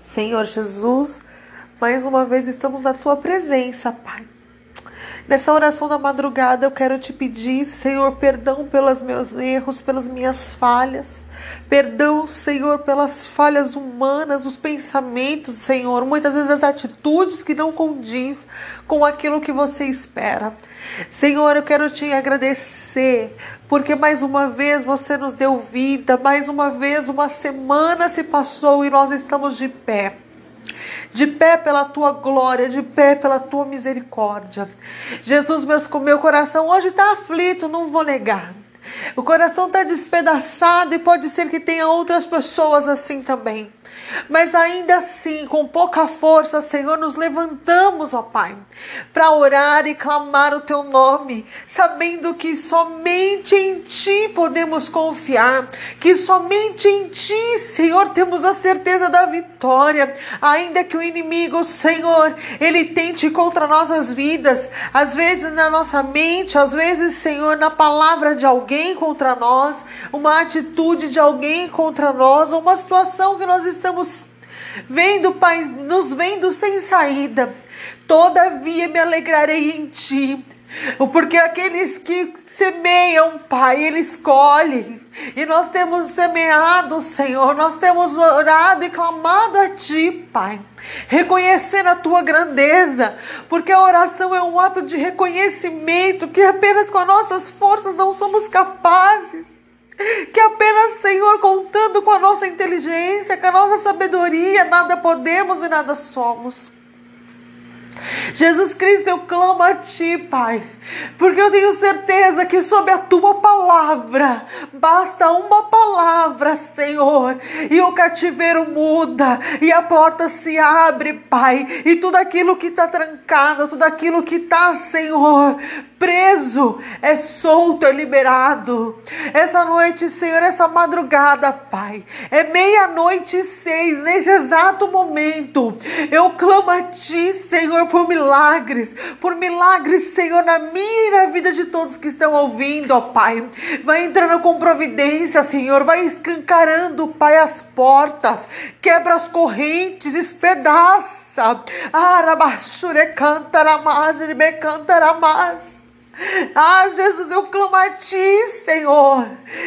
Senhor Jesus, mais uma vez estamos na tua presença, Pai. Nessa oração da madrugada eu quero te pedir, Senhor, perdão pelos meus erros, pelas minhas falhas. Perdão, Senhor, pelas falhas humanas, os pensamentos, Senhor, muitas vezes as atitudes que não condiz com aquilo que você espera. Senhor, eu quero te agradecer, porque mais uma vez você nos deu vida, mais uma vez uma semana se passou e nós estamos de pé de pé pela tua glória, de pé pela tua misericórdia. Jesus, meus, meu coração hoje está aflito, não vou negar. O coração está despedaçado e pode ser que tenha outras pessoas assim também. Mas ainda assim, com pouca força, Senhor, nos levantamos, ó Pai, para orar e clamar o teu nome, sabendo que somente em ti podemos confiar, que somente em ti, Senhor, temos a certeza da vitória, ainda que o inimigo, Senhor, ele tente contra nossas vidas, às vezes na nossa mente, às vezes, Senhor, na palavra de alguém contra nós, uma atitude de alguém contra nós, uma situação que nós estamos vendo, Pai, nos vendo sem saída. Todavia me alegrarei em Ti. Porque aqueles que semeiam, Pai, eles colhem. E nós temos semeado, Senhor, nós temos orado e clamado a Ti, Pai, reconhecendo a Tua grandeza, porque a oração é um ato de reconhecimento que apenas com as nossas forças não somos capazes que apenas, Senhor, contando com a nossa inteligência, com a nossa sabedoria, nada podemos e nada somos. Jesus Cristo, eu clamo a Ti, Pai, porque eu tenho certeza que sob a Tua palavra, basta uma palavra, Senhor, e o cativeiro muda, e a porta se abre, Pai, e tudo aquilo que está trancado, tudo aquilo que está, Senhor, preso, é solto, é liberado. Essa noite, Senhor, essa madrugada, Pai, é meia-noite e seis, nesse exato momento, eu clamo a Ti, Senhor, por milagres, por milagres, Senhor, na minha e na vida de todos que estão ouvindo, ó Pai. Vai entrando com providência, Senhor, vai escancarando, Pai, as portas, quebra as correntes, espedaça. Arabashure cantaramaz, me cantaramaz. Ah, Jesus, eu clamo a Ti, Senhor.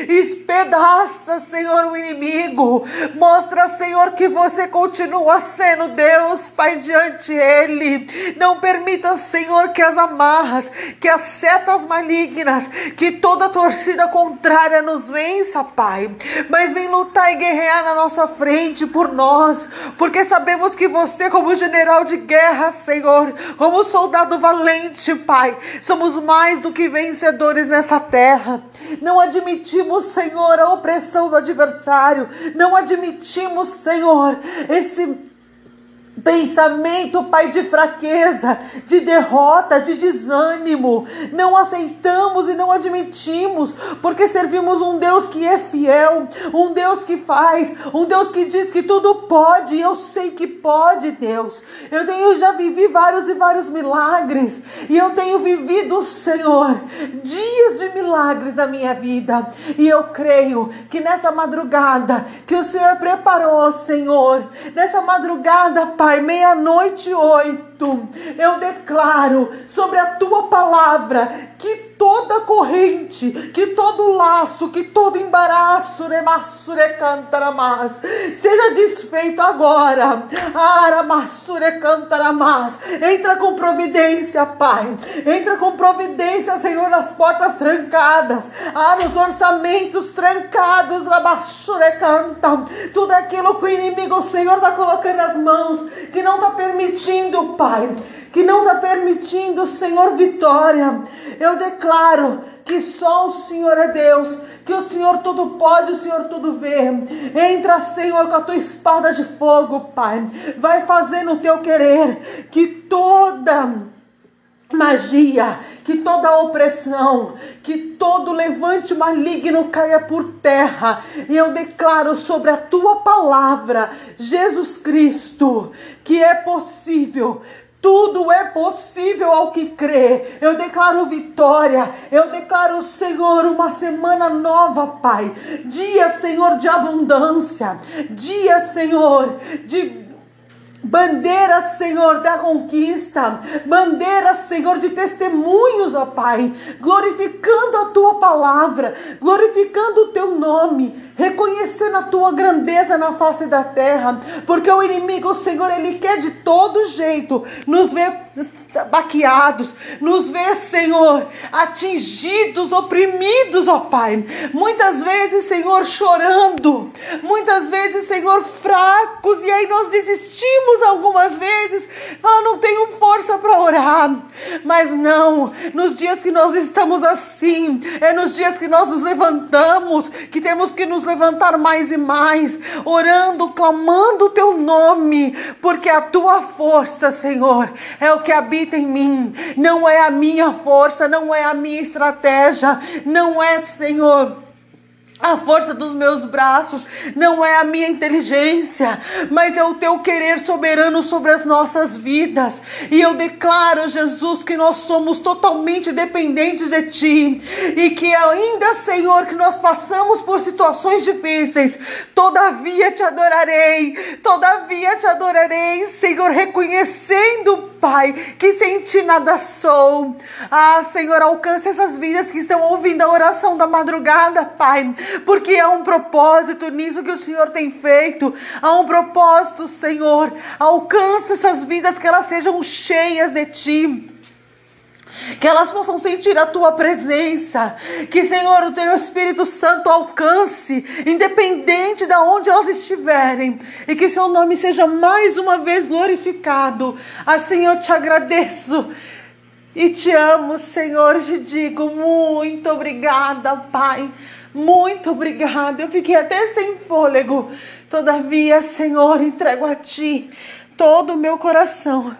Espedaça, Senhor, o inimigo. Mostra, Senhor, que você continua sendo Deus, Pai, diante Ele. Não permita, Senhor, que as amarras, que as setas malignas, que toda torcida contrária nos vença, Pai. Mas vem lutar e guerrear na nossa frente por nós, porque sabemos que você, como general de guerra, Senhor, como soldado valente, Pai, somos mais do que vencedores nessa terra. Não admitimos, Senhor, a opressão do adversário. Não admitimos, Senhor, esse pensamento, Pai, de fraqueza, de derrota, de desânimo. Não aceitamos e não admitimos, porque servimos um Deus que é fiel, um Deus que faz, um Deus que diz que tudo pode. E eu sei que pode, Deus. Eu tenho já vivi vários e vários milagres, e eu tenho vivido, Senhor, dias de milagres na minha vida. E eu creio que nessa madrugada que o Senhor preparou, Senhor, nessa madrugada, Pai, Pai, meia-noite oito, eu declaro sobre a tua palavra que toda corrente, que todo laço, que todo embaraço, remassure cantaramas, seja desfeito agora. Aramassure cantaramas. Entra com providência, Pai. Entra com providência, Senhor, nas portas trancadas. Ah, nos orçamentos trancados, rabassure canta. Tudo aquilo que o inimigo, Senhor, está colocando nas mãos, que não está permitindo, Pai que não está permitindo, Senhor, vitória. Eu declaro que só o Senhor é Deus, que o Senhor tudo pode, o Senhor tudo vê. Entra, Senhor, com a tua espada de fogo, Pai. Vai fazendo o teu querer, que toda magia, que toda opressão, que todo levante maligno caia por terra. E eu declaro sobre a tua palavra, Jesus Cristo, que é possível tudo é possível ao que crê. Eu declaro vitória. Eu declaro, Senhor, uma semana nova, Pai. Dia, Senhor, de abundância. Dia, Senhor, de Bandeira, Senhor, da conquista, bandeira, Senhor, de testemunhos, ó Pai, glorificando a tua palavra, glorificando o teu nome, reconhecendo a tua grandeza na face da terra, porque o inimigo, Senhor, ele quer de todo jeito nos ver baqueados, nos ver, Senhor, atingidos, oprimidos, ó Pai. Muitas vezes, Senhor, chorando, muitas vezes, Senhor, fracos, e aí nós desistimos algumas vezes, fala, não tenho força para orar. Mas não, nos dias que nós estamos assim, é nos dias que nós nos levantamos, que temos que nos levantar mais e mais, orando, clamando o teu nome, porque a tua força, Senhor, é o que habita em mim, não é a minha força, não é a minha estratégia, não é, Senhor a força dos meus braços não é a minha inteligência, mas é o teu querer soberano sobre as nossas vidas. E eu declaro, Jesus, que nós somos totalmente dependentes de ti e que ainda, Senhor, que nós passamos por situações difíceis, todavia te adorarei, todavia te adorarei, Senhor, reconhecendo, Pai, que sem ti nada sou. Ah, Senhor, alcance essas vidas que estão ouvindo a oração da madrugada, Pai porque há um propósito nisso que o Senhor tem feito. Há um propósito, Senhor. Alcança essas vidas que elas sejam cheias de Ti que elas possam sentir a tua presença, que Senhor, o teu Espírito Santo alcance, independente de onde elas estiverem, e que seu nome seja mais uma vez glorificado. Assim eu te agradeço e te amo, Senhor, te digo muito obrigada, Pai. Muito obrigada. Eu fiquei até sem fôlego. Todavia, Senhor, entrego a Ti todo o meu coração.